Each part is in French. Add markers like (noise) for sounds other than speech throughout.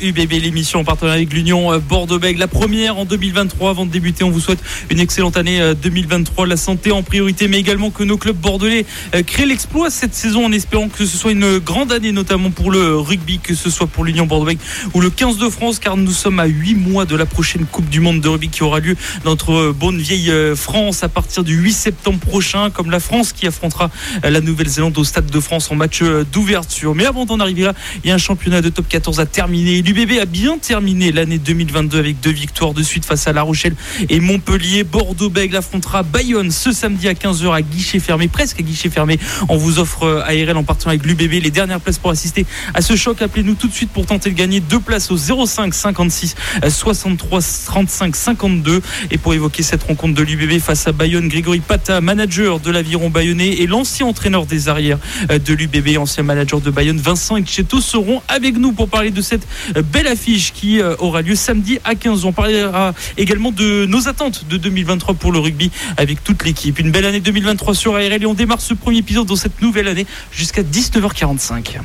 UBB, l'émission en partenariat avec l'Union euh, Bordeaux-Bègles. La première en 2023. Avant de débuter, on vous souhaite une excellente année 2023. Euh, La santé en priorité, mais également que nos clubs bordelais euh, créent l'exploit cette saison en espérant que ce soit une grande année, notamment pour le rugby, que ce soit pour l'Union Bordeaux-Bègles ou le 15 de France, car nous sommes à 8 mois de la prochaine Coupe du Monde de rugby qui aura lieu dans notre bonne vieille France à partir du 8 septembre prochain, comme la France qui affrontera la Nouvelle-Zélande au Stade de France en match d'ouverture. Mais avant d'en arriver là, il y a un championnat de top 14 à terminer. L'UBB a bien terminé l'année 2022 avec deux victoires de suite face à La Rochelle et Montpellier. Bordeaux-Bègles affrontera Bayonne ce samedi à 15h à guichet fermé, presque à guichet fermé. On vous offre ARL en partenariat avec l'UBB les dernières places pour assister à ce choc. Appelez-nous tout de suite pour tenter de gagner deux places au 05 56 63 35 52 et pour évoquer cette rencontre de l'UBB face à Bayonne, Grégory Pata, manager de l'aviron bayonnais et l'ancien entraîneur des arrières de l'UBB, ancien manager de Bayonne, Vincent Etcheto seront avec nous pour parler de cette belle affiche qui euh, aura lieu samedi à 15h. On parlera également de nos attentes de 2023 pour le rugby avec toute l'équipe. Une belle année 2023 sur ARL et on démarre ce premier épisode dans cette nouvelle année jusqu'à 19h45.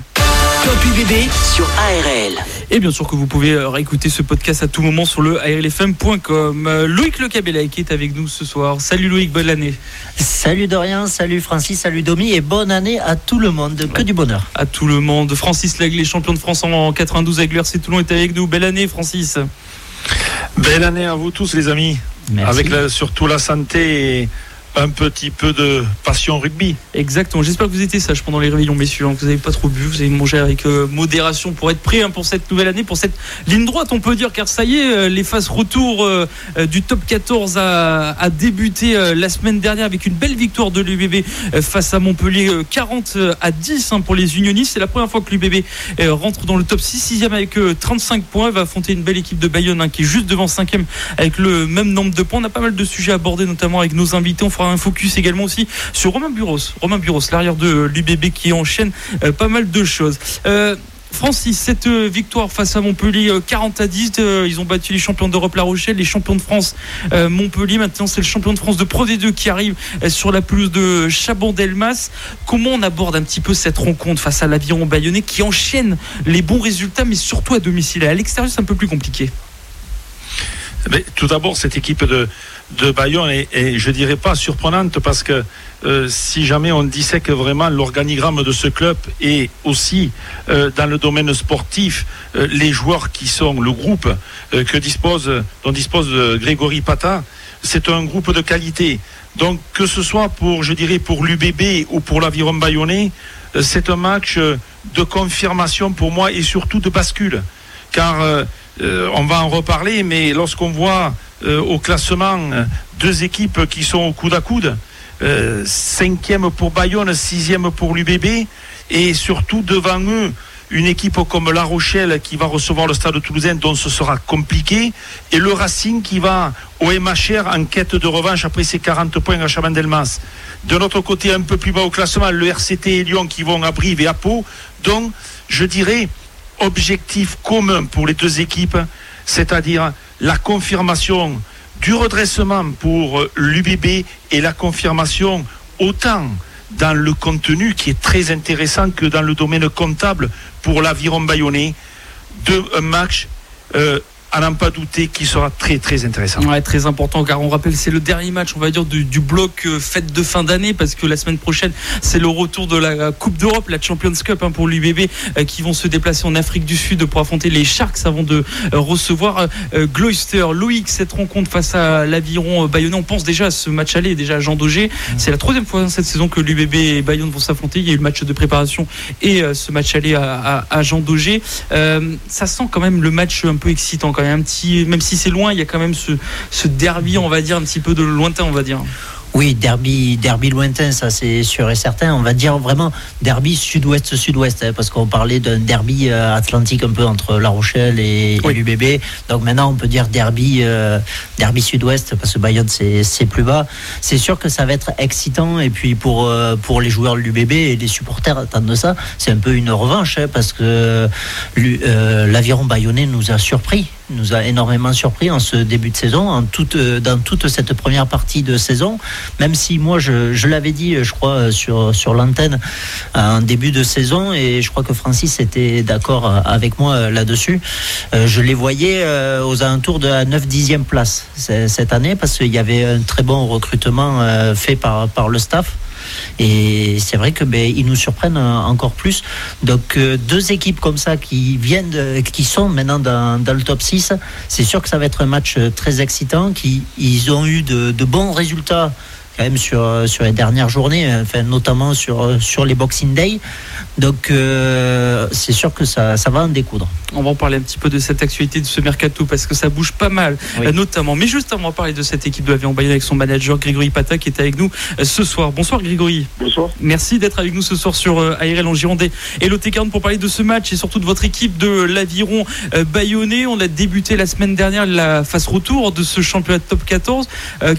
Top UBB sur ARL. Et bien sûr que vous pouvez euh, réécouter ce podcast à tout moment sur le arlfm.com. Euh, Loïc Le Cabella qui est avec nous ce soir. Salut Loïc, bonne année. Salut Dorian, salut Francis, salut Domi et bonne année à tout le monde. Que du bonheur. À tout le monde. Francis Lagley, champion de France en 92 avec l'URC Toulon, est avec nous. Belle année Francis. Belle année à vous tous les amis. Merci. Avec la- surtout la santé et un petit peu de passion rugby. Exactement. J'espère que vous étiez sage pendant les réveillons, messieurs, hein, vous n'avez pas trop bu, vous avez mangé avec euh, modération pour être prêt hein, pour cette nouvelle année, pour cette ligne droite, on peut dire, car ça y est, euh, les phases retour euh, du top 14 a, débuté la semaine dernière avec une belle victoire de l'UBB face à Montpellier, euh, 40 à 10 hein, pour les unionistes. C'est la première fois que l'UBB rentre dans le top 6, 6e avec euh, 35 points. Elle va affronter une belle équipe de Bayonne qui est juste devant 5e avec le même nombre de points. On a pas mal de sujets à aborder, notamment avec nos invités. Un focus également aussi sur Romain Buros. Romain Buros, l'arrière de l'UBB qui enchaîne euh, pas mal de choses. Euh, Francis, cette euh, victoire face à Montpellier, euh, 40 à 10, euh, ils ont battu les champions d'Europe La Rochelle, les champions de France Montpellier. Maintenant, c'est le champion de France de Pro D2 qui arrive sur la pelouse de Chabon-Delmas. Comment on aborde un petit peu cette rencontre face à l'aviron bayonnais qui enchaîne les bons résultats, mais surtout à domicile? À l'extérieur, c'est un peu plus compliqué. Mais tout d'abord, cette équipe de, de Bayonne est, je dirais pas surprenante parce que euh, si jamais on dissèque vraiment l'organigramme de ce club et aussi euh, dans le domaine sportif, euh, les joueurs qui sont le groupe euh, que dispose, dont dispose euh, Grégory Pata, c'est un groupe de qualité. Donc que ce soit pour, je dirais, pour l'UBB ou pour l'aviron bayonnais, euh, c'est un match de confirmation pour moi et surtout de bascule. Car euh, on va en reparler, mais lorsqu'on voit euh, au classement euh, deux équipes qui sont au coude à coude, cinquième pour Bayonne, sixième pour l'UBB, et surtout devant eux une équipe comme La Rochelle qui va recevoir le Stade Toulousain, dont ce sera compliqué, et le Racing qui va au MHR en quête de revanche après ses 40 points à Chabandelmas. De notre côté, un peu plus bas au classement, le RCT et Lyon qui vont à Brive et à Pau. Donc, je dirais, objectif commun pour les deux équipes, c'est-à-dire la confirmation du redressement pour l'UBB et la confirmation autant dans le contenu qui est très intéressant que dans le domaine comptable pour l'aviron bayonnais de un match euh, à n'en pas douter qui sera très très intéressant. Ouais, très important car on rappelle c'est le dernier match on va dire du, du bloc euh, fête de fin d'année parce que la semaine prochaine c'est le retour de la Coupe d'Europe, la Champions Cup hein, pour l'UBB euh, qui vont se déplacer en Afrique du Sud pour affronter les Sharks avant de euh, recevoir euh, Gloucester. Loïc, cette rencontre face à l'aviron euh, bayonnais, on pense déjà à ce match aller déjà à Jean Daugé. C'est la troisième fois cette saison que l'UBB et Bayonne vont s'affronter. Il y a eu le match de préparation et euh, ce match aller à, à, à Jean Daugé. Euh, ça sent quand même le match un peu excitant quand même un petit même si c'est loin il y a quand même ce, ce derby on va dire un petit peu de lointain on va dire Oui, derby, derby lointain, ça c'est sûr et certain. On va dire vraiment derby sud-ouest-sud-ouest, hein, parce qu'on parlait d'un derby euh, atlantique un peu entre La Rochelle et, l'UBB. Donc maintenant, on peut dire derby, euh, derby sud-ouest, parce que Bayonne c'est plus bas. C'est sûr que ça va être excitant, et puis pour, euh, pour les joueurs de l'UBB et les supporters attendent ça, c'est un peu une revanche, hein, parce que l'aviron bayonnais nous a surpris nous a énormément surpris en ce début de saison, en toute, dans toute cette première partie de saison même si moi je, l'avais dit, je crois, sur, sur l'antenne en début de saison, et je crois que Francis était d'accord avec moi là-dessus. Euh, je les voyais euh, aux alentours de la 9-10e place cette année, parce qu'il y avait un très bon recrutement euh, fait par, par le staff. Et c'est vrai que ben, ils nous surprennent encore plus. Donc deux équipes comme ça qui viennent, qui sont maintenant dans, le top 6, c'est sûr que ça va être un match très excitant. Qui ils ont eu de bons résultats quand même sur, sur les dernières journées, enfin, notamment sur, sur les Boxing Day. Donc euh, c'est sûr que ça, ça, va en découdre. On va en parler un petit peu de cette actualité de ce mercato parce que ça bouge pas mal, euh, notamment. Mais juste avant, on va parler de cette équipe de l'avion Bayonne avec son manager Grégory Pata qui est avec nous euh, ce soir. Bonsoir Grégory. Bonsoir. Merci d'être avec nous ce soir sur ARL en Gironde et l'OT40 pour parler de ce match et surtout de votre équipe de l'aviron bayonnais. On a débuté la semaine dernière la phase retour de ce championnat de top 14.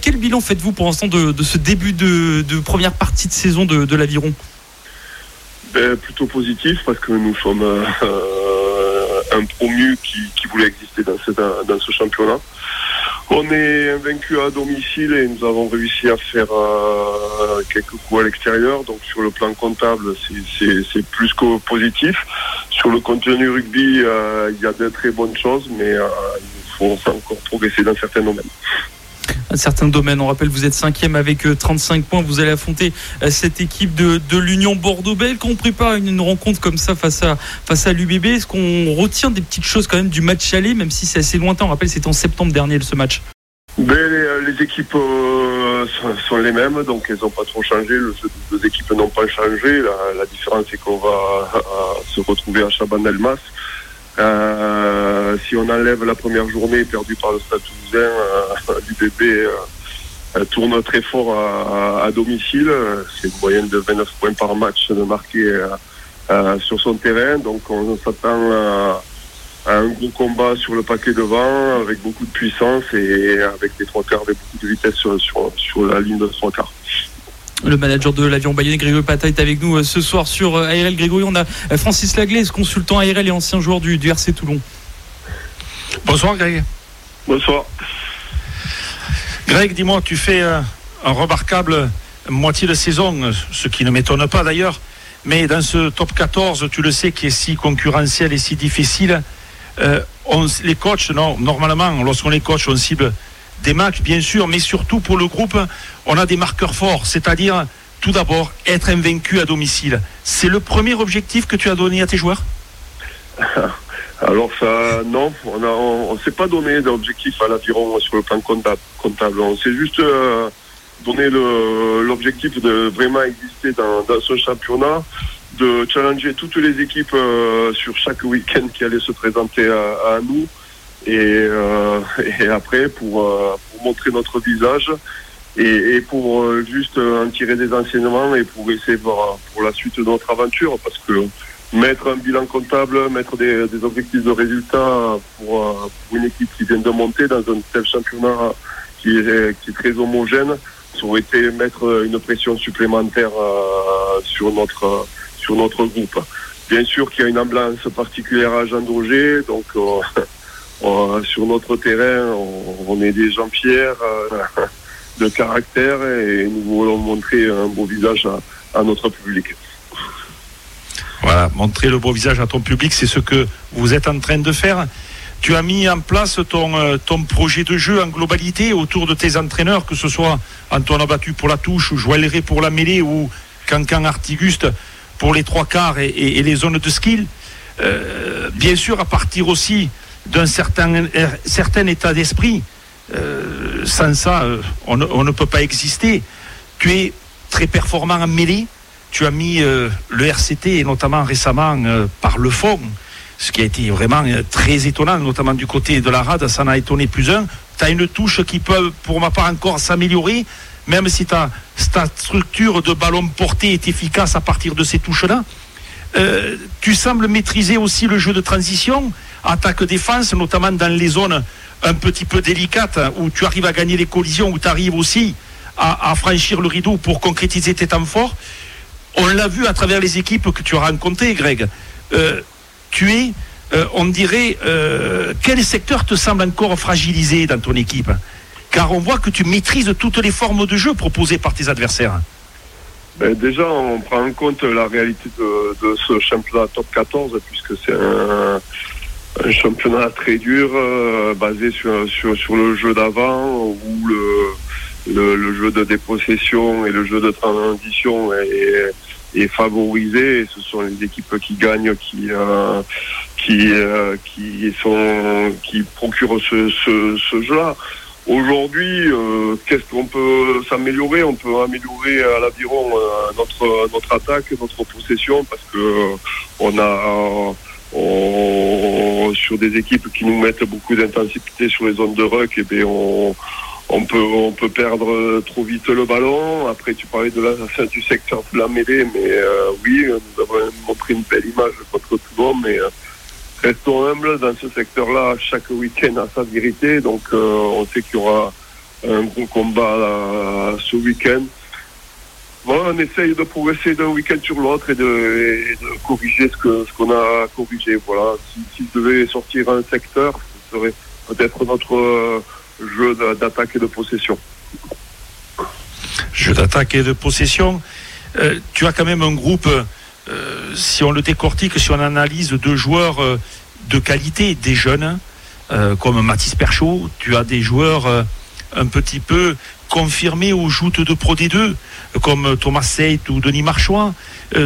quel bilan faites-vous pour l'instant de, ce début de, première partie de saison de l'aviron ben, plutôt positif parce que nous sommes euh, un promu qui, voulait exister dans, dans ce championnat. On est invaincu à domicile et nous avons réussi à faire euh, quelques coups à l'extérieur. Donc sur le plan comptable, c'est plus que positif. Sur le contenu rugby, euh, il y a de très bonnes choses, mais il faut encore progresser dans certains domaines certains domaines. On rappelle, vous êtes cinquième avec 35 euh, points. Vous allez affronter euh, cette équipe de, l'Union Bordeaux-Bègles. Quand on prépare une, rencontre comme ça face à, face à l'UBB, est-ce qu'on retient des petites choses quand même du match aller, même si c'est assez lointain? On rappelle, c'était en septembre dernier ce match. Ben, euh, les, équipes sont, les mêmes, donc elles n'ont pas trop changé. Les équipes n'ont pas changé. La, différence, c'est qu'on va se retrouver à Chaban-Delmas. Euh, si on enlève la première journée perdue par le Stade Toulousain, euh, (laughs) l'UBB euh, euh, tourne très fort à, domicile. C'est une moyenne de 29 points par match de marqué sur son terrain. Donc on s'attend à, un gros combat sur le paquet devant avec beaucoup de puissance et avec des trois quarts et beaucoup de vitesse sur, sur la ligne de trois quarts. Le manager de l'avion bayonnais, Grégory Pata, est avec nous euh, ce soir sur euh, ARL. Grégory, on a euh, Francis Laglaise, consultant ARL et ancien joueur du, RC Toulon. Bonsoir Greg. Bonsoir. Greg, dis-moi, tu fais un remarquable moitié de saison, ce qui ne m'étonne pas d'ailleurs, mais dans ce top 14, tu le sais, qui est si concurrentiel et si difficile, les coachs, non, normalement, lorsqu'on les coach, on cible des matchs, bien sûr, mais surtout pour le groupe, on a des marqueurs forts, c'est-à-dire tout d'abord être invaincu à domicile. C'est le premier objectif que tu as donné à tes joueurs? (laughs) Alors ça, non, on ne s'est pas donné d'objectif à l'aviron sur le plan comptable. On s'est juste euh, donné l'objectif de vraiment exister dans, ce championnat, de challenger toutes les équipes euh, sur chaque week-end qui allaient se présenter à nous et, euh, (laughs) et après pour, euh, pour, montrer notre visage et, et pour euh, juste en tirer des enseignements et pour essayer pour, pour la suite de notre aventure parce que mettre un bilan comptable, mettre des, des objectifs de résultats pour, pour, une équipe qui vient de monter dans un tel championnat qui est, qui est très homogène, ça aurait été mettre une pression supplémentaire sur notre sur notre groupe. Bien sûr qu'il y a une ambiance particulière à Jean Daugé, donc (laughs) euh, sur notre terrain, on, est des gens fiers euh, (laughs) de caractère et nous voulons montrer un beau visage à, notre public. Voilà, montrer le beau visage à ton public, c'est ce que vous êtes en train de faire. Tu as mis en place ton, euh, projet de jeu en globalité autour de tes entraîneurs, que ce soit Antoine Abattu pour la touche, ou Joël Ré pour la mêlée, ou Cancan Artiguste pour les trois quarts et, les zones de skill. bien sûr, à partir aussi d'un certain, certain état d'esprit. Euh, sans ça, euh, on, ne peut pas exister. Tu es très performant en mêlée. Tu as mis euh, le RCT, et notamment récemment par le fond, ce qui a été vraiment très étonnant, notamment du côté de la rade, ça n'a étonné plus un. tu as une touche qui peut, pour ma part, encore s'améliorer, même si ta, ta structure de ballon porté est efficace à partir de ces touches-là. Tu sembles maîtriser aussi le jeu de transition, attaque-défense, notamment dans les zones un petit peu délicates où tu arrives à gagner les collisions, où tu arrives aussi à, franchir le rideau pour concrétiser tes temps forts. On l'a vu à travers les équipes que tu as rencontrées, Greg. Euh, tu es, euh, on dirait, quel secteur te semble encore fragilisé dans ton équipe? Car on voit que tu maîtrises toutes les formes de jeu proposées par tes adversaires. Ben, déjà, on prend en compte la réalité de, ce championnat top 14, puisque c'est un, championnat très dur, euh, basé sur, sur, le jeu d'avant, où le, le, jeu de dépossession et le jeu de transition est, favorisé. ce sont les équipes qui gagnent, qui, euh, qui, euh, qui, sont, qui procurent ce, ce, ce jeu-là. Aujourd'hui, qu'est-ce qu'on peut s'améliorer? On peut améliorer à l'aviron notre notre attaque, notre possession, parce que on a sur des équipes qui nous mettent beaucoup d'intensité sur les zones de ruck, et eh bien on, on peut on peut perdre trop vite le ballon. Après, tu parlais de la du secteur de la mêlée, mais oui, nous avons montré une belle image contre tout le monde, mais restons humbles dans ce secteur-là. Chaque week-end a sa vérité. Donc, euh, on sait qu'il y aura un gros combat euh, ce week-end. On essaye de progresser d'un week-end sur l'autre et de, corriger ce que ce qu'on a corrigé. Voilà. Si, je devais sortir un secteur, ce serait peut-être notre euh, jeu d'attaque et de possession. Jeu d'attaque et de possession. tu as quand même un groupe euh, si on le décortique, si on analyse deux joueurs euh, de qualité, des jeunes, euh, comme Mathis Perchaud, tu as des joueurs un petit peu confirmés aux joutes de Pro D2, comme Thomas Seyt ou Denis Marchouin.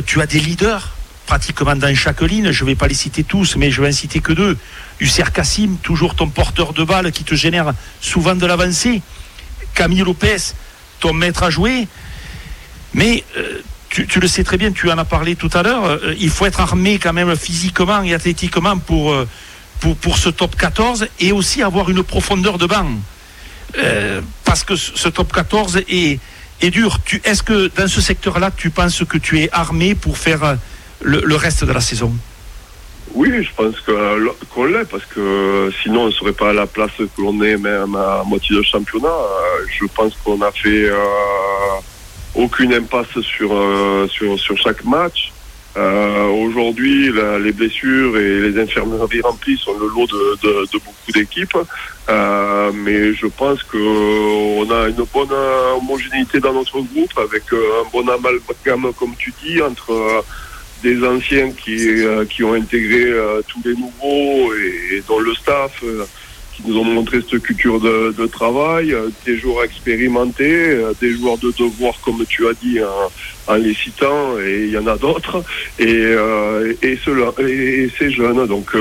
tu as des leaders pratiquement dans chaque ligne. Je ne vais pas les citer tous, mais je vais en citer que deux. Husser Kassim, toujours ton porteur de balle qui te génère souvent de l'avancée. Camille Lopez, ton maître à jouer. Mais tu, le sais très bien, tu en as parlé tout à l'heure, euh, il faut être armé quand même physiquement et athlétiquement pour, euh, pour, ce top 14 et aussi avoir une profondeur de banc. Euh, parce que ce top 14 est, est dur. Est-ce que dans ce secteur-là, tu penses que tu es armé pour faire le, reste de la saison? Oui, je pense qu'on l'est, parce que sinon on ne serait pas à la place que l'on est même à moitié de championnat. Je pense qu'on a fait aucune impasse sur, euh, sur, sur chaque match. Euh, Aujourd'hui, les blessures et les infirmeries remplies sont le lot de, de, de beaucoup d'équipes, euh, mais je pense qu'on a une bonne homogénéité dans notre groupe avec euh, un bon amalgame, comme tu dis, entre euh, des anciens qui, qui ont intégré tous les nouveaux et, et dont le staff qui nous ont montré cette culture de, travail, euh, des joueurs expérimentés, euh, des joueurs de devoir, comme tu as dit, en, les citant, et il y en a d'autres, et, euh, et, et, ces jeunes. Donc,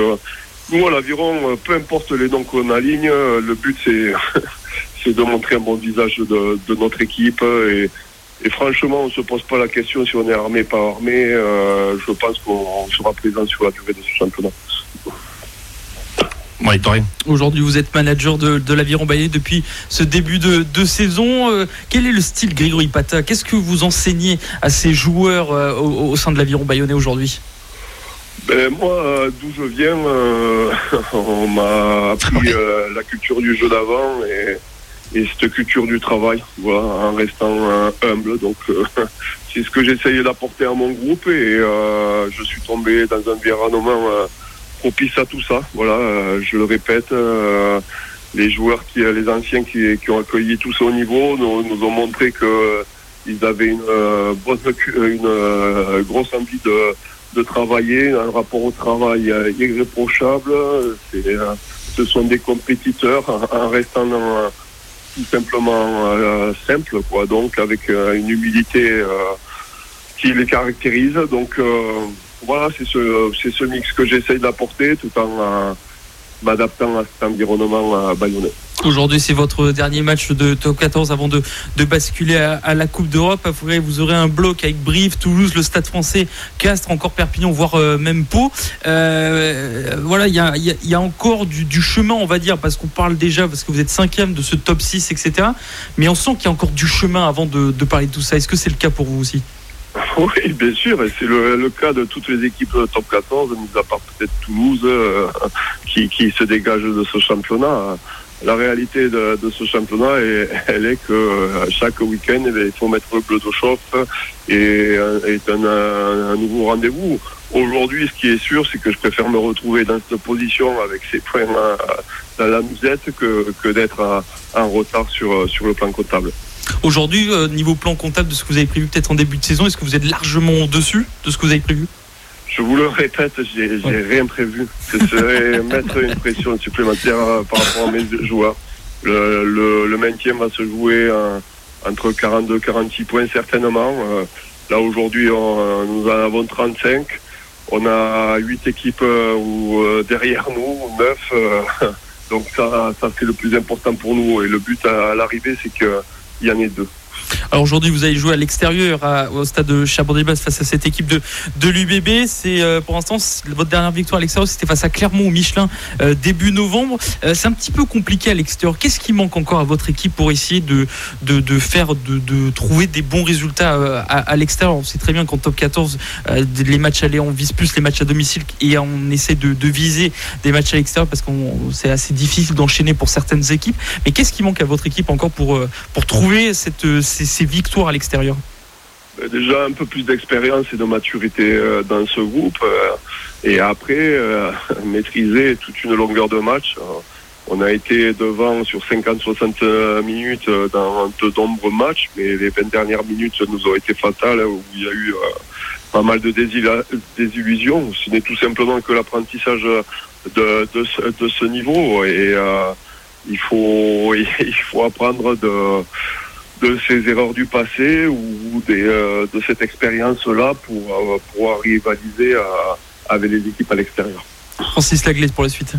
nous, à l'Aviron, peu importe les noms qu'on aligne, le but, c'est (laughs) c'est de montrer un bon visage de, notre équipe. Et, et franchement, on ne se pose pas la question si on est armé, pas armé. je pense qu'on sera présent sur la durée de ce championnat. Aujourd'hui, vous êtes manager de, l'Aviron Bayonnais depuis ce début de, saison. Euh, quel est le style Grégory Pata Qu'est-ce que vous enseignez à ces joueurs euh, au, sein de l'Aviron Bayonnais aujourd'hui? Ben, moi, euh, d'où je viens, (laughs) on m'a appris la culture du jeu d'avant et, cette culture du travail, voilà, en restant humble. Donc, (laughs) c'est ce que j'essayais d'apporter à mon groupe et je suis tombé dans un environnement propice à tout ça. Voilà, euh, je le répète, euh, les joueurs qui, euh, les anciens qui, qui, ont accueilli tout ça au niveau nous, ont montré que ils avaient une, grosse envie de, travailler, un rapport au travail irréprochable. ce sont des compétiteurs en, restant tout simplement simple, quoi. Donc avec une humilité qui les caractérise. Donc voilà, c'est ce, ce mix que j'essaye d'apporter tout en euh, m'adaptant à cet environnement euh, bayonnais. Aujourd'hui, c'est votre dernier match de top 14 avant de, basculer à, la Coupe d'Europe. Après, vous aurez un bloc avec Brive, Toulouse, le Stade français, Castres, encore Perpignan, voire euh, même Pau. Voilà, il y a, encore du, chemin, on va dire, parce qu'on parle déjà, parce que vous êtes cinquième de ce top 6, etc. Mais on sent qu'il y a encore du chemin avant de, parler de tout ça. Est-ce que c'est le cas pour vous aussi? (laughs) oui, bien sûr, et c'est le, cas de toutes les équipes top 14, mis à part peut-être Toulouse, euh, qui, qui se dégage de ce championnat la réalité de, ce championnat, elle est que euh, chaque week-end, eh il faut mettre le bleu de chauffe et est un, nouveau rendez-vous. Aujourd'hui, ce qui est sûr, c'est que je préfère me retrouver dans cette position avec ces points euh, dans la musette que, que d'être en retard sur, sur le plan comptable. Aujourd'hui, euh, niveau plan comptable de ce que vous avez prévu peut-être en début de saison, est-ce que vous êtes largement au-dessus de ce que vous avez prévu? Je vous le répète, j'ai rien prévu. Ce serait (laughs) mettre une pression supplémentaire euh, par rapport à mes joueurs. Le, maintien va se jouer entre 42 et 46 points certainement. Euh, là aujourd'hui, nous en avons 35. On a 8 équipes derrière nous, 9. (laughs) donc ça, ça c'est le plus important pour nous. Et le but à, à l'arrivée, c'est qu'il y en ait deux. Alors aujourd'hui, vous allez jouer à l'extérieur au stade de Chabon-des-Basses face à cette équipe de, de l'UBB. C'est euh, pour l'instant votre dernière victoire à l'extérieur, c'était face à Clermont au Michelin euh, début novembre. Euh, c'est un petit peu compliqué à l'extérieur. Qu'est-ce qui manque encore à votre équipe pour essayer de, de, faire, de, trouver des bons résultats à, l'extérieur? On sait très bien qu'en top 14, les matchs allés, on vise plus les matchs à domicile et on essaie de, viser des matchs à l'extérieur parce que c'est assez difficile d'enchaîner pour certaines équipes. Mais qu'est-ce qui manque à votre équipe encore pour, pour trouver cette ces, victoires à l'extérieur euh, Déjà un peu plus d'expérience et de maturité euh, dans ce groupe. Euh, et après, (laughs) maîtriser toute une longueur de match. On a été devant sur 50-60 minutes dans de nombreux matchs, mais les 20 dernières minutes nous ont été fatales, où il y a eu pas mal de désillusions. Ce n'est tout simplement que l'apprentissage de, de, ce, niveau. Et il, faut, (laughs) il faut apprendre de de ces erreurs du passé ou euh, de cette expérience-là pour euh, pouvoir rivaliser euh, avec les équipes à l'extérieur. Francis Laglaise pour la suite.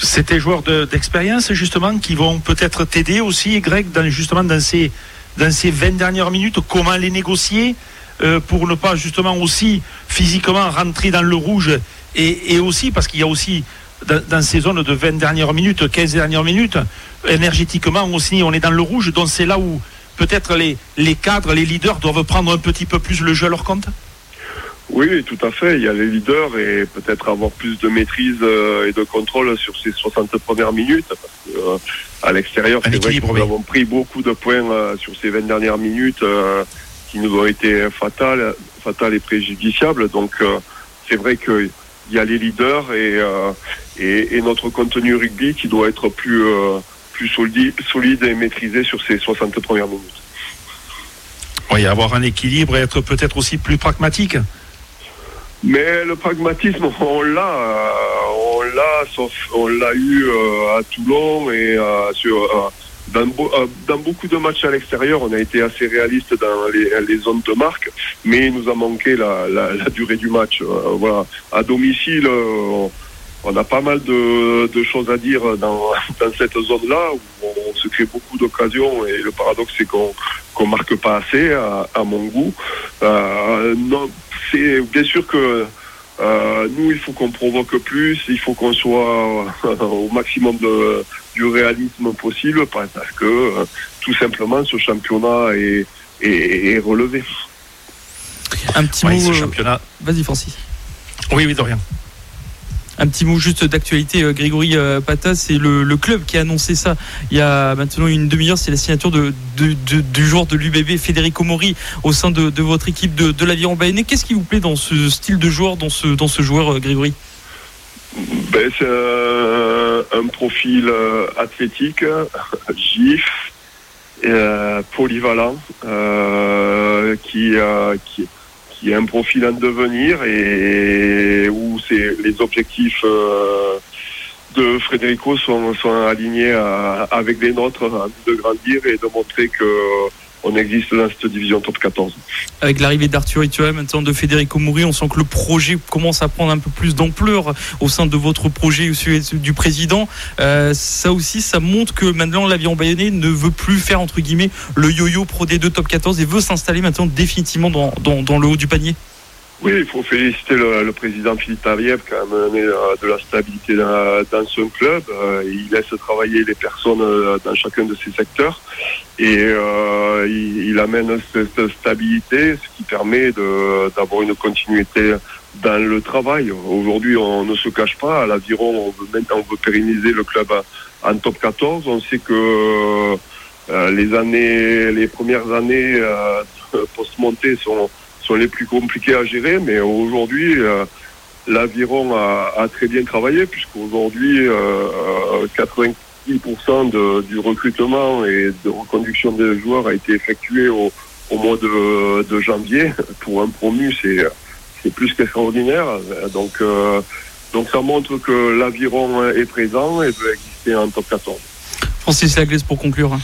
C'est tes joueurs d'expérience justement qui vont peut-être t'aider aussi, Greg, dans, justement dans ces, dans ces 20 dernières minutes, comment les négocier pour ne pas justement aussi physiquement rentrer dans le rouge et, et aussi parce qu'il y a aussi dans, ces zones de 20 dernières minutes, 15 dernières minutes, énergétiquement aussi, on est dans le rouge. Donc c'est là où peut-être les, les cadres, les leaders doivent prendre un petit peu plus le jeu à leur compte oui, tout à fait. Il y a les leaders et peut-être avoir plus de maîtrise euh, et de contrôle sur ces 60 premières minutes. Parce que, euh, à l'extérieur, c'est vrai que nous avons pris beaucoup de points euh, sur ces 20 dernières minutes qui nous ont été fatales, fatales et préjudiciables. Donc, c'est vrai qu'il y a les leaders et, et, notre contenu rugby qui doit être plus, euh, plus solide, solide et maîtrisé sur ces 60 premières minutes. Oui, avoir un équilibre et être peut-être aussi plus pragmatique. Mais le pragmatisme, (laughs) on l'a, euh, on l'a, sauf on l'a eu euh, à Toulon et sur, dans, dans, beaucoup de matchs à l'extérieur, on a été assez réaliste dans les, les, zones de marque, mais il nous a manqué la, la, la durée du match. voilà, à domicile on a pas mal de, choses à dire dans, cette zone-là où on se crée beaucoup d'occasions et le paradoxe c'est qu'on qu'on marque pas assez à, mon goût. Euh, non, c'est bien sûr que euh, nous il faut qu'on provoque plus, il faut qu'on soit au maximum de, du réalisme possible parce que euh, tout simplement ce championnat est, est, relevé. Un petit mot. championnat. Vas-y Francis. Oui, oui, de rien. Un petit mot juste d'actualité, euh, Grégory euh, Pata, c'est le, club qui a annoncé ça il y a maintenant une demi-heure, c'est la signature de, du joueur de l'UBB, Federico Mori, au sein de, votre équipe de, l'Aviron Baïné. Qu'est-ce qui vous plaît dans ce style de joueur, dans ce, joueur, euh, Grégory? Ben, C'est un, profil athlétique, (laughs) gif, polyvalent, qui, qui, qui est un profil en devenir et où c'est les objectifs euh, de Frédérico sont, sont alignés avec les nôtres, de grandir et de montrer que on existe dans cette division top 14. Avec l'arrivée d'Arthur Ituel, maintenant de Federico Mouri, on sent que le projet commence à prendre un peu plus d'ampleur au sein de votre projet du président. Euh, ça aussi, ça montre que maintenant l'avion bayonnais ne veut plus faire entre guillemets le yo-yo Pro D2 top 14 et veut s'installer maintenant définitivement dans, le haut du panier. Oui, il faut féliciter le, président Philippe Taviev qui a amené euh, de la stabilité dans, dans son club. Euh, il laisse travailler les personnes dans chacun de ses secteurs et euh, il, amène cette stabilité, ce qui permet d'avoir une continuité dans le travail. Aujourd'hui, on ne se cache pas. À l'aviron, on veut on veut pérenniser le club en top 14. On sait que euh, les années, les premières années euh, (laughs) post-montée sont, sont les plus compliquées à gérer, mais aujourd'hui, euh, l'aviron a, très bien travaillé puisqu'aujourd'hui, euh, 80 de, du recrutement et de reconduction des joueurs a été effectué au, mois de, janvier. (laughs) Pour un promu, c'est, plus qu'extraordinaire. Donc, euh, donc ça montre que l'aviron est présent et peut exister en top 14. Francis Laglaise pour conclure.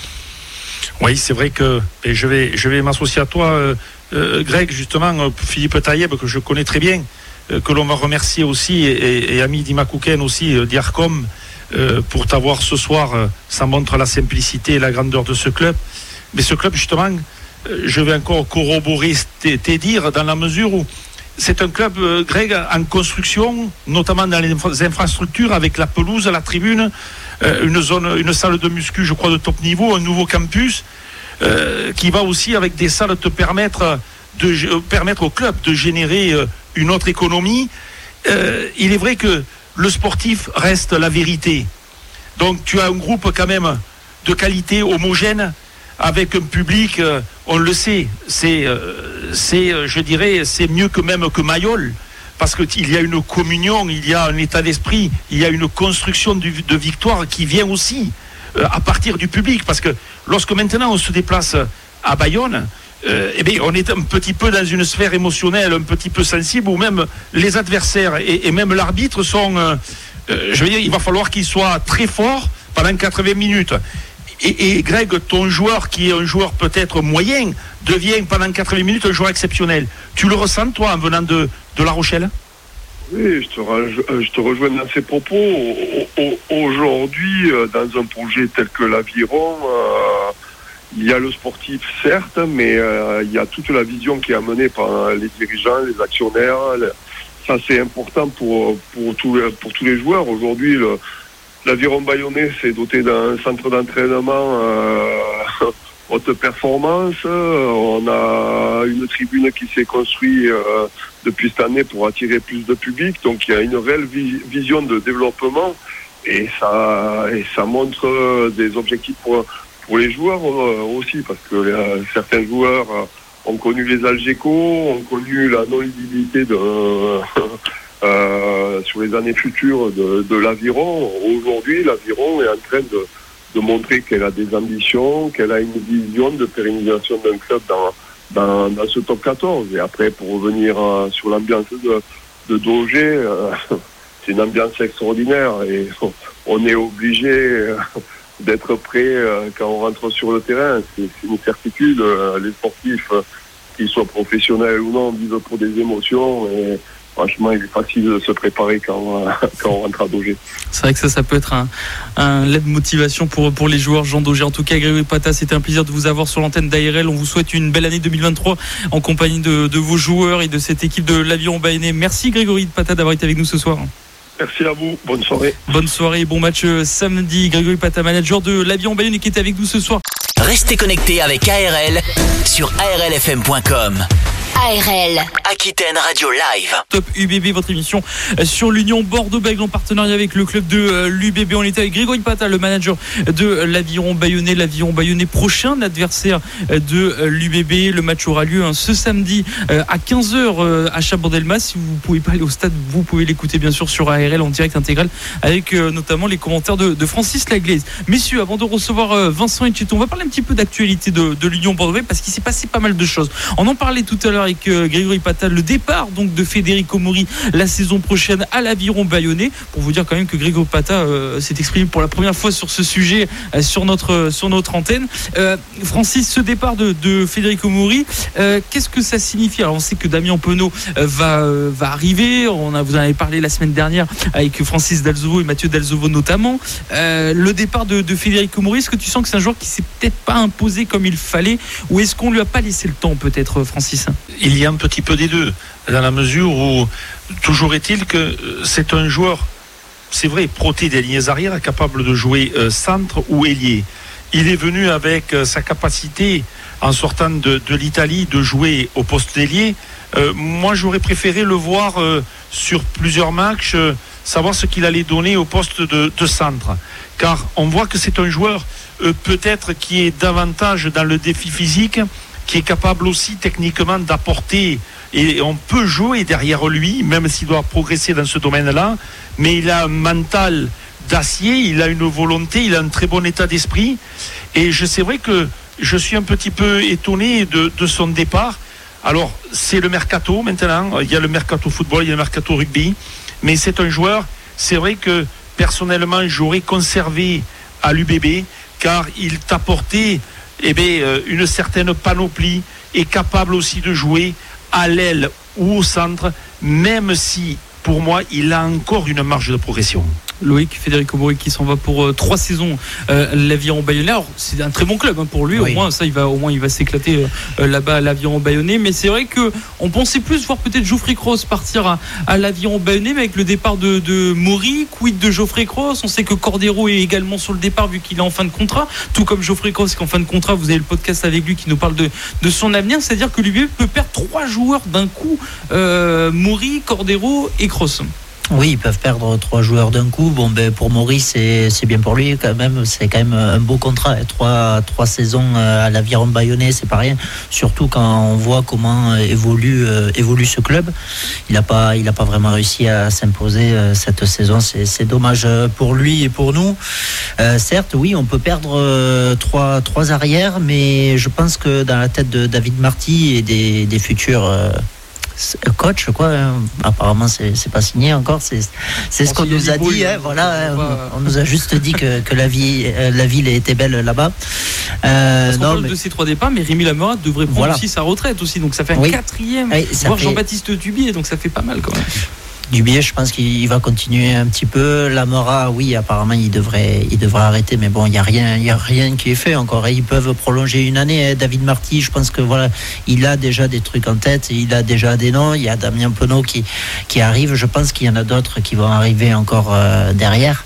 Oui, c'est vrai que je vais, m'associer à toi, euh, euh, Greg, justement, Philippe Taïeb, que je connais très bien, que l'on va remercier aussi, et, et ami Dimakouken aussi, d'IARCOM, euh, pour t'avoir ce soir. Euh, ça montre la simplicité et la grandeur de ce club. Mais ce club, justement, euh, je vais encore corroborer tes dires dans la mesure où c'est un club, Greg, en construction, notamment dans les infrastructures, avec la pelouse, la tribune, une zone, une salle de muscu, je crois, de top niveau, un nouveau campus, qui va aussi avec des salles te permettre de permettre au club de générer une autre économie. il est vrai que le sportif reste la vérité. Donc tu as un groupe quand même de qualité homogène avec un public, euh, on le sait, c'est, euh, c'est, euh, je dirais, c'est mieux que même que Mayol, parce qu'il y a une communion, il y a un état d'esprit, il y a une construction de, victoire qui vient aussi à partir du public, parce que lorsque maintenant on se déplace à Bayonne, euh, eh bien, on est un petit peu dans une sphère émotionnelle, un petit peu sensible, où même les adversaires et, même l'arbitre sont, euh, euh, je veux dire, il va falloir qu'il soit très fort pendant 80 minutes. Et, Greg, ton joueur, qui est un joueur peut-être moyen, devient pendant 80 minutes un joueur exceptionnel. Tu le ressens, toi, en venant de, de La Rochelle? Oui, je te, je te, rejoins dans ces propos. Aujourd'hui, dans un projet tel que l'Aviron, il y a le sportif, certes, mais euh, il y a toute la vision qui est amenée par les dirigeants, les actionnaires. Ça, c'est important pour, pour, tous, pour tous les joueurs. Aujourd'hui, l'aviron bayonnais s'est doté d'un centre d'entraînement euh, haute performance. On a une tribune qui s'est construite euh, depuis cette année pour attirer plus de public. Donc, il y a une réelle vision de développement et ça, et ça montre des objectifs pour pour les joueurs euh, aussi, parce que euh, certains joueurs euh, ont connu les Algeco, ont connu la non-lisibilité de, (laughs) sur les années futures de, l'aviron. Aujourd'hui, l'aviron est en train de, de montrer qu'elle a des ambitions, qu'elle a une vision de pérennisation d'un club dans, dans, dans, ce top 14. Et après, pour revenir sur l'ambiance de, de Doger, (laughs) c'est une ambiance extraordinaire et (laughs) on est obligé d'être prêt euh, quand on rentre sur le terrain. C'est une certitude. Euh, les sportifs, euh, qu'ils soient professionnels ou non, vivent pour des émotions. Et franchement, il est facile de se préparer quand, (laughs) quand on rentre à Dogé. C'est vrai que ça, ça peut être un, un de motivation pour, pour les joueurs Jean Dogé. En tout cas, Grégory Pata, c'était un plaisir de vous avoir sur l'antenne d'ARL. On vous souhaite une belle année 2023 en compagnie de, de vos joueurs et de cette équipe de l'Avion Baïné. Merci Grégory Pata d'avoir été avec nous ce soir. Merci à vous. Bonne soirée. Bonne soirée. Bon match euh, samedi. Grégory Pata, manager de l'Avion Bayonne qui est avec nous ce soir. Restez connectés avec ARL sur arlfm.com. ARL. Aquitaine Radio Live. Top UBB, votre émission euh, sur l'Union Bordeaux-Bègles en partenariat avec le club de euh, l'UBB. On était avec Grégory Pata, le manager de l'Aviron Bayonnais. L'Aviron Bayonnais, prochain adversaire euh, de l'UBB. Le match aura lieu hein, ce samedi à 15h à Chabandelmas. Si vous ne pouvez pas aller au stade, vous pouvez l'écouter bien sûr sur ARL en direct intégral avec notamment les commentaires de, Francis Laglaise. Messieurs, avant de recevoir Vincent Etcheton, on va parler un petit peu d'actualité de, de l'Union Bordeaux-Bègles parce qu'il s'est passé pas mal de choses. On en parlait tout à l'heure avec Grégory Pata le départ donc de Federico Mori la saison prochaine à l'Aviron Bayonnais. Pour vous dire quand même que Grégory Pata s'est exprimé pour la première fois sur ce sujet sur notre sur notre antenne. Francis, ce départ de, de Federico Mori, qu'est-ce que ça signifie? Alors on sait que Damien Penaud va va arriver. On a vous en avez parlé la semaine dernière avec Francis Dalzovo et Mathieu Dalzovo notamment. le départ de, de Federico Mori, est-ce que tu sens que c'est un joueur qui s'est peut-être pas imposé comme il fallait? Ou est-ce qu'on lui a pas laissé le temps peut-être Francis? Il y a un petit peu des deux dans la mesure où toujours est-il que c'est un joueur c'est vrai proté des lignes arrières capable de jouer euh, centre ou ailier. Il est venu avec euh, sa capacité en sortant de, l'Italie de jouer au poste d'ailier. Euh, moi j'aurais préféré le voir sur plusieurs matchs savoir ce qu'il allait donner au poste de, centre. Car on voit que c'est un joueur euh, peut-être qui est davantage dans le défi physique, qui est capable aussi techniquement d'apporter et on peut jouer derrière lui, même s'il doit progresser dans ce domaine-là, mais il a un mental d'acier, il a une volonté, il a un très bon état d'esprit. Et je c'est vrai que je suis un petit peu étonné de, de son départ. Alors, c'est le mercato maintenant. Il y a le mercato football, il y a le mercato rugby. Mais c'est un joueur, c'est vrai que personnellement, j'aurais conservé à l'UBB car il t'apportait eh euh, une certaine panoplie et capable aussi de jouer à l'aile ou au centre, même si pour moi il a encore une marge de progression. Loïc Federico Mori qui s'en va pour euh, trois saisons euh, l'aviron bayonnais. C'est un très bon club hein, pour lui. Au moins ça, il va au moins il va s'éclater euh, là-bas à l'aviron bayonnais. Mais c'est vrai que on pensait plus voir peut-être Geoffrey Cross partir à, l'aviron bayonnais, mais avec le départ de, de quid de Geoffrey Cross? On sait que Cordero est également sur le départ vu qu'il est en fin de contrat, tout comme Geoffrey Cross qui est en fin de contrat. Vous avez le podcast avec lui qui nous parle de, de son avenir. C'est-à-dire que l'UBB peut perdre trois joueurs d'un coup, euh, Maury, Cordero et Cross. Oui, ils peuvent perdre trois joueurs d'un coup. Bon, ben, pour Maurice, c'est bien pour lui quand même. C'est quand même un beau contrat. Trois, saisons euh, à l'aviron bayonnais, c'est pas rien. Surtout quand on voit comment évolue, euh, évolue ce club. Il n'a pas, vraiment réussi à s'imposer euh, cette saison. C'est dommage pour lui et pour nous. certes, oui, on peut perdre trois, arrières, mais je pense que dans la tête de David Marty et des futurs coach, quoi. Hein. Apparemment, c'est pas signé encore. C'est ce qu'on nous a dit. Hein, voilà, hein. on, nous a juste dit que, que la, vie, euh, la ville était belle là-bas. Euh, non, mais... de ces trois départs, mais Rémi Lamora devrait prendre aussi sa retraite aussi. Donc ça fait un quatrième. voir Jean-Baptiste Dubier, donc ça fait pas mal quand même. Dubier, je pense qu'il va continuer un petit peu. Lamora, oui, apparemment, il devrait, il devrait arrêter, mais bon, il n'y a rien, il a rien qui est fait encore. Et ils peuvent prolonger une année. Hein. David Marty, je pense que voilà, il a déjà des trucs en tête, il a déjà des noms. Il y a Damien Penaud qui, qui arrive. Je pense qu'il y en a d'autres qui vont arriver encore euh, derrière.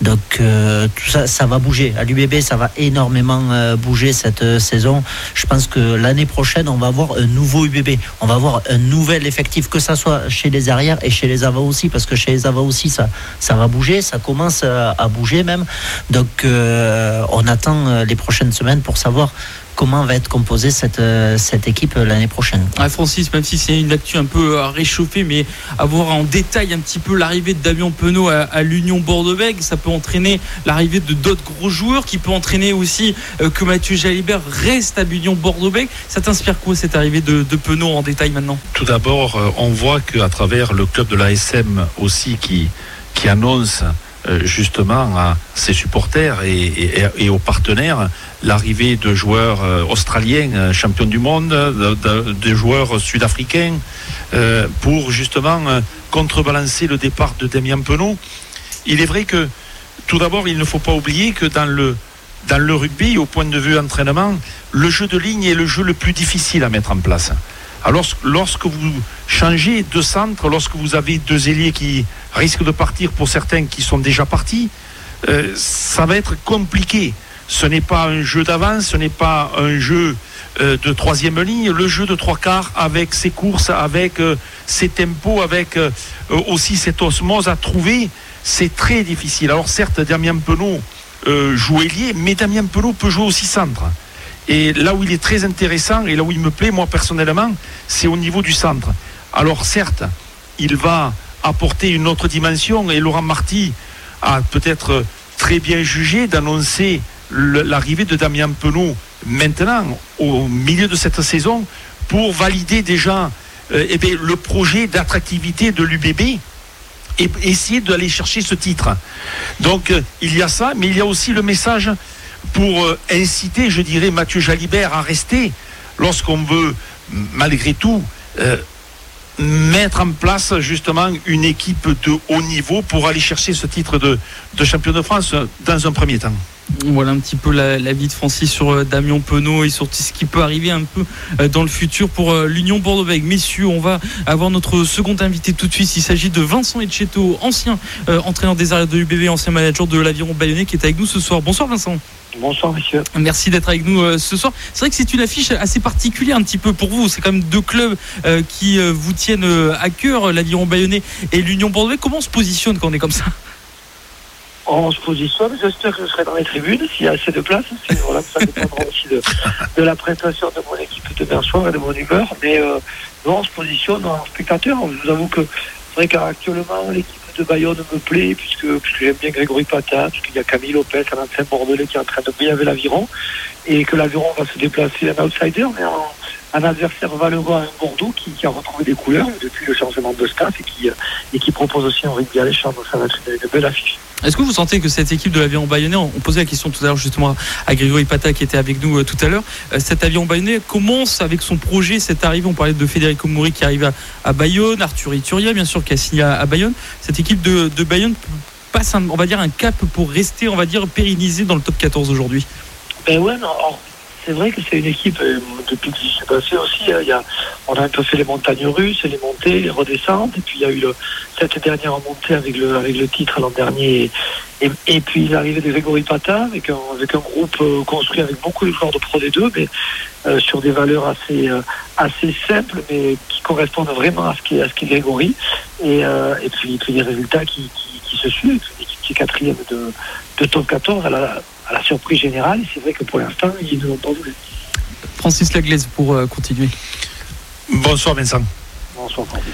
Donc euh, tout ça, va bouger. À l'UBB, ça va énormément euh, bouger cette saison. Je pense que l'année prochaine, on va avoir un nouveau UBB. On va avoir un nouvel effectif, que ça soit chez les arrières et chez les les aussi, parce que chez les Ava aussi, ça, va bouger, ça commence à, bouger même. Donc, euh, on attend euh, les prochaines semaines pour savoir comment va être composée cette, euh, cette équipe l'année prochaine? Ah, Francis, même si c'est une actu un peu à réchauffer, mais avoir en détail un petit peu l'arrivée de Damien Penaud à, l'Union Bordeaux-Bègles, ça peut entraîner l'arrivée de d'autres gros joueurs, qui peut entraîner aussi que Mathieu Jalibert reste à l'Union Bordeaux-Bègles. Ça t'inspire quoi cette arrivée de, de Penaud en détail maintenant? Tout d'abord, on voit qu'à travers le club de l'ASM aussi qui, qui annonce euh, justement à ses supporters et, aux partenaires l'arrivée de joueurs euh, australiens euh, champions du monde, de, joueurs sud-africains pour justement contrebalancer le départ de Damien Penaud. Il est vrai que tout d'abord, il ne faut pas oublier que dans le, dans le rugby, au point de vue entraînement, le jeu de ligne est le jeu le plus difficile à mettre en place. Alors, lorsque vous changez de centre, lorsque vous avez deux ailiers qui risquent de partir pour certains qui sont déjà partis, euh, ça va être compliqué. Ce n'est pas un jeu d'avance, ce n'est pas un jeu euh, de troisième ligne. Le jeu de trois quarts avec ses courses, avec euh, ses tempos, avec aussi cette osmose à trouver, c'est très difficile. Alors certes, Damien Penaud joue ailier, mais Damien Penaud peut jouer aussi centre. Et là où il est très intéressant et là où il me plaît, moi personnellement, c'est au niveau du centre. Alors certes, il va apporter une autre dimension et Laurent Marty a peut-être très bien jugé d'annoncer l'arrivée de Damien Penaud maintenant, au milieu de cette saison, pour valider déjà euh, eh le projet d'attractivité de l'UBB et essayer d'aller chercher ce titre. Donc euh, il y a ça, mais il y a aussi le message pour euh, inciter, je dirais, Mathieu Jalibert à rester lorsqu'on veut, malgré tout, euh, mettre en place justement une équipe de haut niveau pour aller chercher ce titre de, champion de France dans un premier temps. Voilà un petit peu la, la vie de Francis sur euh, Damien Penaud et sur ce qui peut arriver un peu dans le futur pour l'Union Bordeaux-Bègles. Messieurs, on va avoir notre second invité tout de suite. Il s'agit de Vincent Etcheto, ancien entraîneur des arrières de l'UBV, ancien manager de l'Aviron Bayonnais qui est avec nous ce soir. Bonsoir Vincent. Bonsoir, monsieur. Merci d'être avec nous euh, ce soir. C'est vrai que c'est une affiche assez particulière un petit peu pour vous. C'est quand même deux clubs euh, qui euh, vous tiennent à cœur, l'Aviron Bayonnais et l'Union Bordeaux. Comment on se positionne quand on est comme ça? On se positionne. J'espère que je serai dans les tribunes s'il y a assez de place. Voilà, ça dépendra (laughs) aussi de, de la prestation de mon équipe demain soir et de mon humeur. Mais non, on se positionne en spectateur. Je vous avoue que c'est vrai qu'actuellement, l'équipe de Bayonne me plaît puisque, puisque j'aime bien Grégory Pata, puisqu'il y a Camille Lopez, un ancien bordelais qui est en train de briller avec l'Aviron et que l'Aviron va se déplacer un outsider, mais en, un adversaire valeureux à un Bordeaux qui, qui a retrouvé des couleurs depuis le changement de staff et qui, et qui propose aussi un rugby alléchant. Donc ça va être une, une belle affiche. Est-ce que vous sentez que cette équipe de l'Aviron Bayonnais, on posait la question tout à l'heure justement à Grégory Pata qui était avec nous euh, tout à l'heure, euh, cet Aviron Bayonnais commence avec son projet, cette arrivée, on parlait de Federico Mouri qui arrive à, à Bayonne, Arthur Ituria bien sûr qui a signé à, à Bayonne. Cette équipe de, de Bayonne passe, un, on va dire, un cap pour rester, on va dire, pérennisé dans le top 14 aujourd'hui. Ben ouais, non, c'est vrai que c'est une équipe, euh, depuis que j'y suis passé aussi, hein, y a, on a un peu fait les montagnes russes, les montées, les redescentes, et puis il y a eu le, cette dernière montée avec le, avec le titre l'an dernier, et, puis l'arrivée de Grégory Pata, avec un, avec un groupe euh, construit avec beaucoup de joueurs de Pro D2, mais euh, sur des valeurs assez, assez simples, mais qui correspondent vraiment à ce qu'est, Grégory, et, puis, les résultats qui, qui, qui se suivent, équipe qui est quatrième de, de top 14 à la, à la surprise générale. C'est vrai que pour l'instant, ils ne l'ont pas voulu. Francis Laglaise pour euh, continuer. Bonsoir Vincent. Bonsoir, Francis.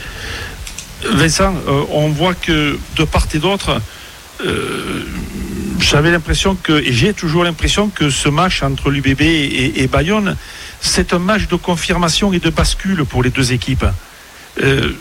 Vincent, euh, on voit que de part et d'autre, euh, j'avais l'impression que, et j'ai toujours l'impression que ce match entre l'UBB et, et Bayonne, c'est un match de confirmation et de bascule pour les deux équipes. Euh,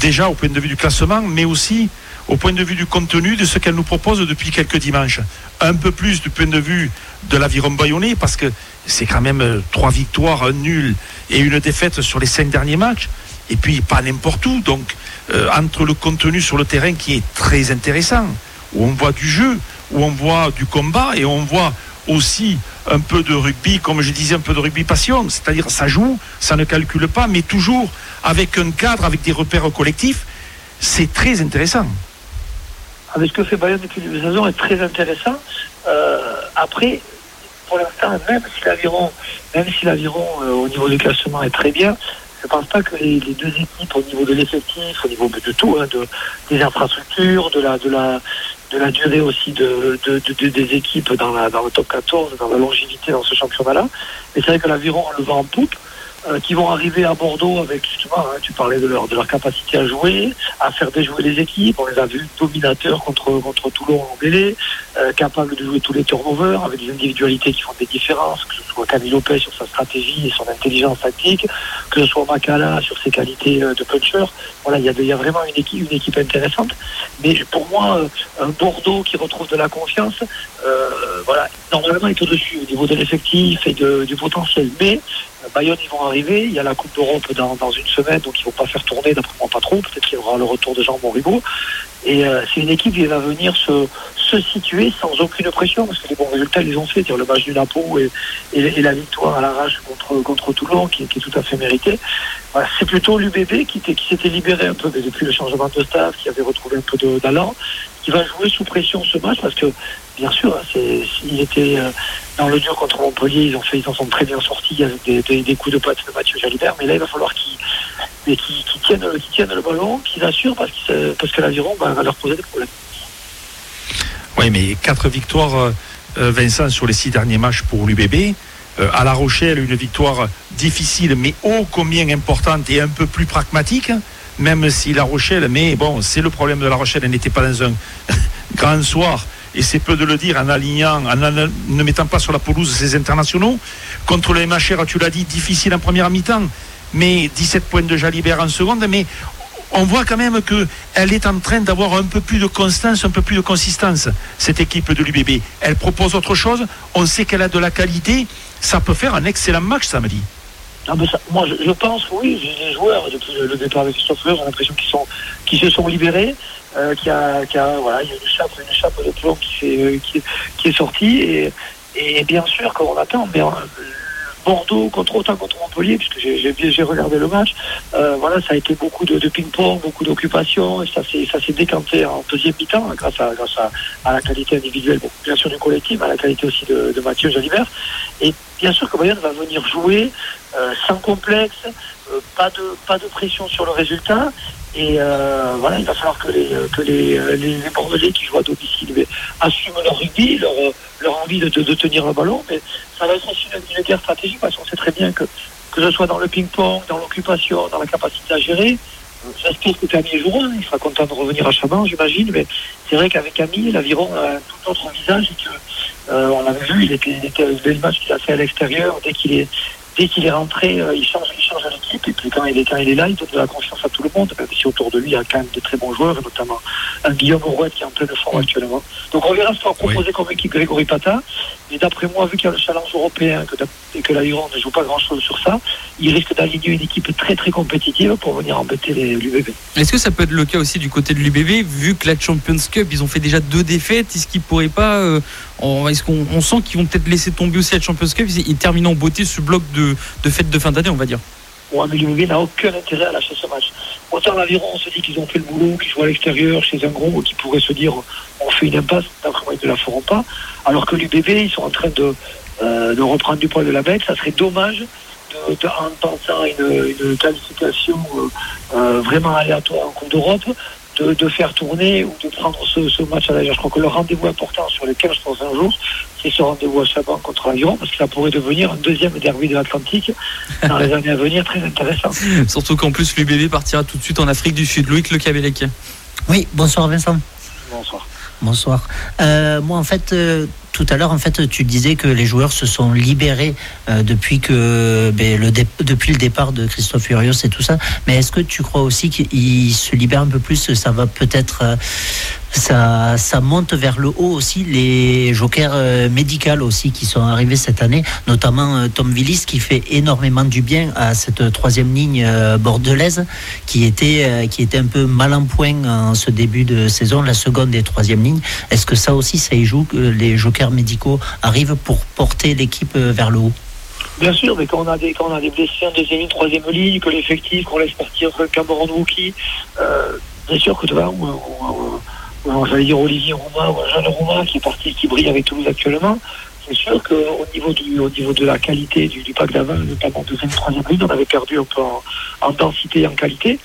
déjà au point de vue du classement, mais aussi au point de vue du contenu de ce qu'elle nous propose depuis quelques dimanches. Un peu plus du point de vue de l'aviron bayonnais, parce que c'est quand même euh, trois victoires, un nul et une défaite sur les cinq derniers matchs. Et puis pas n'importe où. Donc euh, entre le contenu sur le terrain qui est très intéressant, où on voit du jeu, où on voit du combat et on voit aussi un peu de rugby, comme je disais, un peu de rugby passion, c'est-à-dire ça joue, ça ne calcule pas, mais toujours avec un cadre, avec des repères collectifs, c'est très intéressant. Avec ce que fait Bayonne depuis le début de est très intéressant. Euh, après, pour l'instant, même si l'aviron, même si l'aviron euh, au niveau du classement est très bien, je ne pense pas que les, deux équipes au niveau de l'effectif, au niveau de tout, hein, de, des infrastructures, de la, de la, de la durée aussi de, de, de, des équipes dans, la, dans le top 14, dans la longévité dans ce championnat-là. Mais c'est vrai que l'aviron le vent en poupe. Euh, qui vont arriver à Bordeaux avec justement, hein, tu parlais de leur, de leur capacité à jouer, à faire déjouer les équipes. On les a vus dominateurs contre, contre Toulon en Bélé, euh, capables de jouer tous les turnovers avec des individualités qui font des différences, que ce soit Camille Lopez sur sa stratégie et son intelligence tactique, que ce soit Macala sur ses qualités euh, de puncher. Voilà, il y, a, y a vraiment une équipe, une équipe intéressante. Mais pour moi, euh, un Bordeaux qui retrouve de la confiance, voilà, normalement est au-dessus au niveau de l'effectif et de, du potentiel. Mais Bayonne, ils vont arriver. Il y a la Coupe d'Europe dans, une semaine, donc ils ne vont pas faire tourner, d'après moi, pas trop. Peut-être qu'il y aura le retour de Jean Moribaud. Et euh, c'est une équipe qui va venir se, se situer sans aucune pression, parce que les bons résultats, ils ont fait. Le match du Napo et, et, la victoire à l'arrache contre, contre Toulon, qui, qui, est tout à fait méritée. Voilà, c'est plutôt l'UBB qui, qui s'était libéré un peu depuis le changement de staff, qui avait retrouvé un peu d'allant, qui va jouer sous pression ce match, parce que, bien sûr, hein, c'est, il était euh, dans le dur contre Montpellier, ils ont fait, ils en sont très bien sortis avec des, des, des coups de patte de Mathieu Jalibert, mais là, il va falloir qu'ils qui, qui, tiennent, qui le ballon, qu'ils assurent parce, qu parce que l'aviron bah, va leur poser des problèmes. Oui, mais quatre victoires, euh, Vincent, sur les six derniers matchs pour l'UBB. Euh, à La Rochelle, une victoire difficile, mais ô combien importante et un peu plus pragmatique, même si La Rochelle, mais bon, c'est le problème de La Rochelle, elle n'était pas dans un (laughs) grand soir, et c'est peu de le dire, en alignant, en ne mettant pas sur la pelouse ses internationaux. Contre le MHR, tu l'as dit, difficile en première mi-temps, mais 17 points de Jalibert en seconde, mais on voit quand même qu'elle est en train d'avoir un peu plus de constance, un peu plus de consistance, cette équipe de l'UBB. Elle propose autre chose, on sait qu'elle a de la qualité, ça peut faire un excellent match samedi. Ah moi, je, pense, oui, les joueurs, depuis le, départ avec Christophe j'ai l'impression qu'ils qu'ils se sont libérés, euh, qu'il y a, voilà, a une chape, une chape de plomb qui, qui est sortie, et, bien sûr qu'on attend, mais Bordeaux contre autant contre Montpellier, puisque j'ai regardé le match. Euh, voilà, ça a été beaucoup de, ping-pong, beaucoup d'occupation, et ça s'est décanté en deuxième mi-temps hein, grâce, à, grâce à, à, la qualité individuelle, bien sûr du collectif, à la qualité aussi de, de Mathieu Jalibert. Et bien sûr que Bayern va venir jouer euh, sans complexe, euh, pas de pas de pression sur le résultat. Et euh, voilà, il va falloir que les que les, les, les Bordelais qui jouent à domicile assument leur rugby, leur, leur envie de, de, de, tenir le ballon. Mais ça va être aussi une, une guerre stratégique parce qu'on sait très bien que que ce soit dans le ping-pong, dans l'occupation, dans la capacité à gérer. J'espère que Camille jouera, il sera content de revenir à Chaban, j'imagine, mais c'est vrai qu'avec Camille, l'aviron a un tout autre visage et que euh, on l'avait vu, il était, il était le match qu'il a fait à l'extérieur, dès qu'il est dès qu'il est rentré, euh, il change, il change l'équipe. Et puis quand il est quand il est là, il donne de la confiance à tout le monde. Même si autour de lui, il y a quand même de très bons joueurs, et notamment un Guillaume Rouet qui est en pleine forme actuellement. Donc on verra ce qu'on va proposer oui. comme équipe Grégory Pata. Et d'après moi, vu qu'il y a le challenge européen que, et que l'Aviron ne joue pas grand-chose sur ça, il risque d'aligner une équipe très très compétitive pour venir embêter l'UBB. Est-ce que ça peut être le cas aussi du côté de l'UBB, vu que la Champions Cup, ils ont fait déjà deux défaites, est-ce qu'ils pourraient pas, euh, est-ce qu'on on sent qu'ils vont peut-être laisser tomber aussi la Champions Cup, ils terminent en beauté ce bloc de, de fêtes de fin d'année, on va dire Ouais, mais n'a aucun intérêt à lâcher ce match. Autant l'Aviron, on se dit qu'ils ont fait le boulot, qu'ils jouent à l'extérieur, chez un gros, qui pourrait se dire on fait une impasse, d'après moi, ils ne la feront pas. Alors que l'UBB, ils sont en train de, euh, de reprendre du poil de la bête. Ça serait dommage, de, en pensant une, une qualification euh, euh, vraiment aléatoire en Coupe d'Europe, de, de, faire tourner ou de prendre ce, ce match à la Je crois que le rendez-vous important sur lequel je pense un jour, c'est ce rendez-vous à Chaban contre l'Aviron, parce que ça pourrait devenir un deuxième derby de l'Atlantique dans les années à venir, très intéressant. (laughs) Surtout qu'en plus, l'UBB partira tout de suite en Afrique du Sud. Loïc Le Cabellec. Oui, bonsoir Vincent. Bonsoir. Bonsoir. Euh, moi, en fait, euh, tout à l'heure, en fait, tu disais que les joueurs se sont libérés euh, depuis que ben, le depuis le départ de Christophe Furios et tout ça. Mais est-ce que tu crois aussi qu'ils se libèrent un peu plus? Ça va peut-être euh, ça, monte vers le haut aussi les jokers euh, médicaux aussi qui sont arrivés cette année, notamment Tom Willis qui fait énormément du bien à cette troisième ligne bordelaise qui était qui était un peu mal en point en ce début de saison, la seconde et troisième ligne. Est-ce que ça aussi ça y joue les jokers médicaux arrivent pour porter l'équipe vers le haut? Bien sûr, mais quand on a des, quand on a des blessés en deuxième ligne, troisième ligne, que l'effectif, qu'on laisse partir Cameron Wookie, euh, bien sûr que tu vois, j'allais dire Olivier Roumain ou Jeanne Roumain qui est parti, qui brille avec Toulouse actuellement. C'est sûr qu'au niveau du, au niveau de la qualité du, du pack d'avant, notamment deuxième, troisième ligne, on avait perdu un peu en, en densité et en qualité.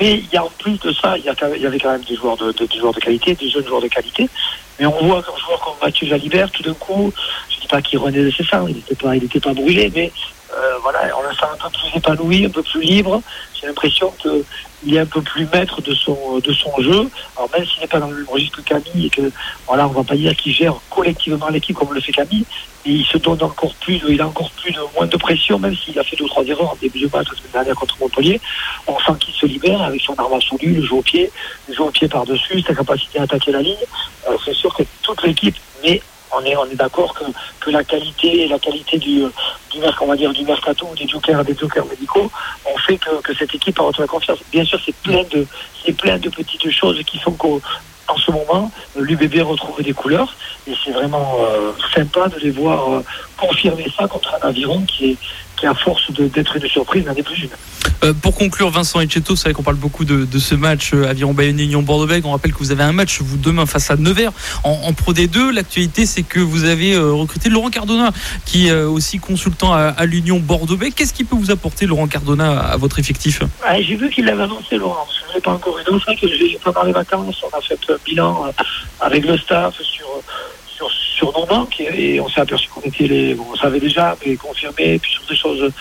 Mais il y a en plus de ça, il y, avait quand même des joueurs de, de, des joueurs de qualité, des jeunes joueurs de qualité. Mais on voit qu'un joueur comme Mathieu Jalibert, tout d'un coup, je ne dis pas qu'il renaît de ses sangs, il n'était pas, il pas brûlé, mais euh, voilà, on le sent un peu plus épanoui, un peu plus libre. J'ai l'impression qu'il est un peu plus maître de son, de son jeu. Alors même s'il n'est pas dans le même registre que Camille et que voilà, on va pas dire qu'il gère collectivement l'équipe comme le fait Camille, mais il se donne encore plus, il a encore plus de moins de pression, même s'il a fait deux ou trois erreurs en début de match la semaine dernière contre Montpellier. On sent qu'il se libère avec son arme absolue, le jeu au pied, le jeu au pied par-dessus, sa capacité à attaquer la ligne. C'est sûr que toute l'équipe, mais on est, d'accord que, la qualité la qualité du, du, on du mercato, des jokers, des jokers médicaux, ont fait que, cette équipe a retrouvé confiance. Bien sûr, c'est plein de, plein de petites choses qui font qu'en ce moment, l'UBB retrouve des couleurs et c'est vraiment euh, sympa de les voir euh, confirmer ça contre un aviron qui est, qui à force d'être une surprise n'en est plus une. Euh, pour conclure, Vincent Etcheto, c'est vrai qu'on parle beaucoup de, de ce match euh, Aviron Bayonne Union Bordeaux-Bègles. On rappelle que vous avez un match vous demain face à Nevers en, en Pro D2. L'actualité, c'est que vous avez euh, recruté Laurent Cardona, qui est euh, aussi consultant à, à l'Union Bordeaux-Bègles. Qu'est-ce qui peut vous apporter Laurent Cardona à, à votre effectif? Ah, J'ai vu qu'il l'avait annoncé Laurent. Je ne pas encore eu. C'est vrai que j'ai pendant les vacances, on a fait un bilan avec le staff sur sur, banques et, on s'est aperçu qu'on était les, on savait déjà, mais confirmé, puis sur des choses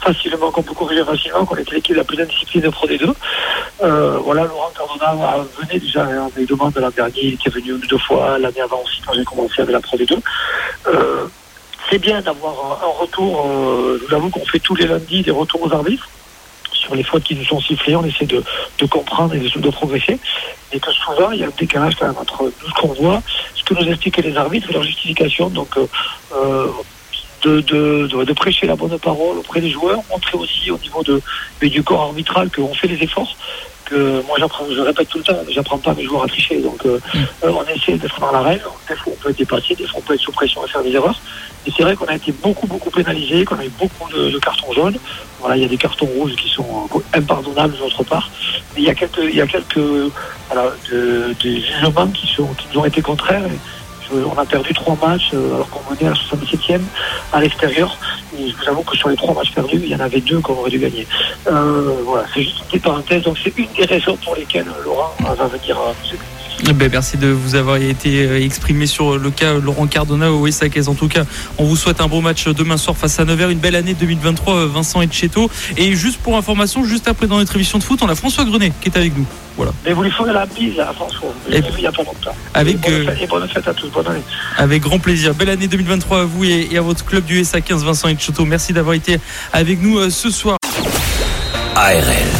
facilement, qu'on peut corriger facilement, qu'on était l'équipe la plus indisciplinée de Pro D2. Euh, voilà, Laurent Cardona venait déjà avec demande de l'an dernier, il était venu une deux fois, l'année avant aussi, quand j'ai commencé avec la Pro D2. Euh, c'est bien d'avoir un, un, retour, euh, je vous avoue qu'on fait tous les lundis des retours aux arbitres. Sur les fautes qui nous sont sifflées, on essaie de, de comprendre et de, de progresser. Et que souvent, il y a un décalage quand même entre ce qu'on voit, ce que nous expliquent les arbitres et leur justification. Donc, euh, euh, de, de, de, de, prêcher la bonne parole auprès des joueurs, montrer aussi au niveau de, du corps arbitral qu'on fait des efforts. Que moi, j'apprends, je répète tout le temps, j'apprends pas mes joueurs à tricher. Donc, euh, mm. on essaie d'être dans la règle. Des fois, on peut être dépassé, des fois, on peut être sous pression et faire des erreurs. Et c'est vrai qu'on a été beaucoup, beaucoup pénalisé, qu'on a eu beaucoup de, de, cartons jaunes. Voilà, il y a des cartons rouges qui sont impardonnables d'autre part. Mais il y a quelques, il y a quelques, des jugements qui sont, qui nous ont été contraires. On a perdu trois matchs alors qu'on menait à la 77e à l'extérieur. Je vous avoue que sur les trois matchs perdus, il y en avait deux qu'on aurait dû gagner. Euh, voilà, c'est juste une parenthèse. Donc c'est une des raisons pour lesquelles Laurent va venir à ben, merci de vous avoir été exprimé sur le cas Laurent Cardona au Wessaquez. En tout cas, on vous souhaite un bon match demain soir face à Nevers. Une belle année 2023, Vincent Etcheto. Et juste pour information, juste après dans notre émission de foot, on a François Grenet qui est avec nous. Voilà. Mais vous lui ferez la bise à François. Et, il n'y a pas longtemps. Avec, et bonne, fête, et bonne fête à tous. Bonne année. Avec grand plaisir. Belle année 2023 à vous et, et à votre club du SA 15, Vincent Etcheto. Merci d'avoir été avec nous ce soir. ARL.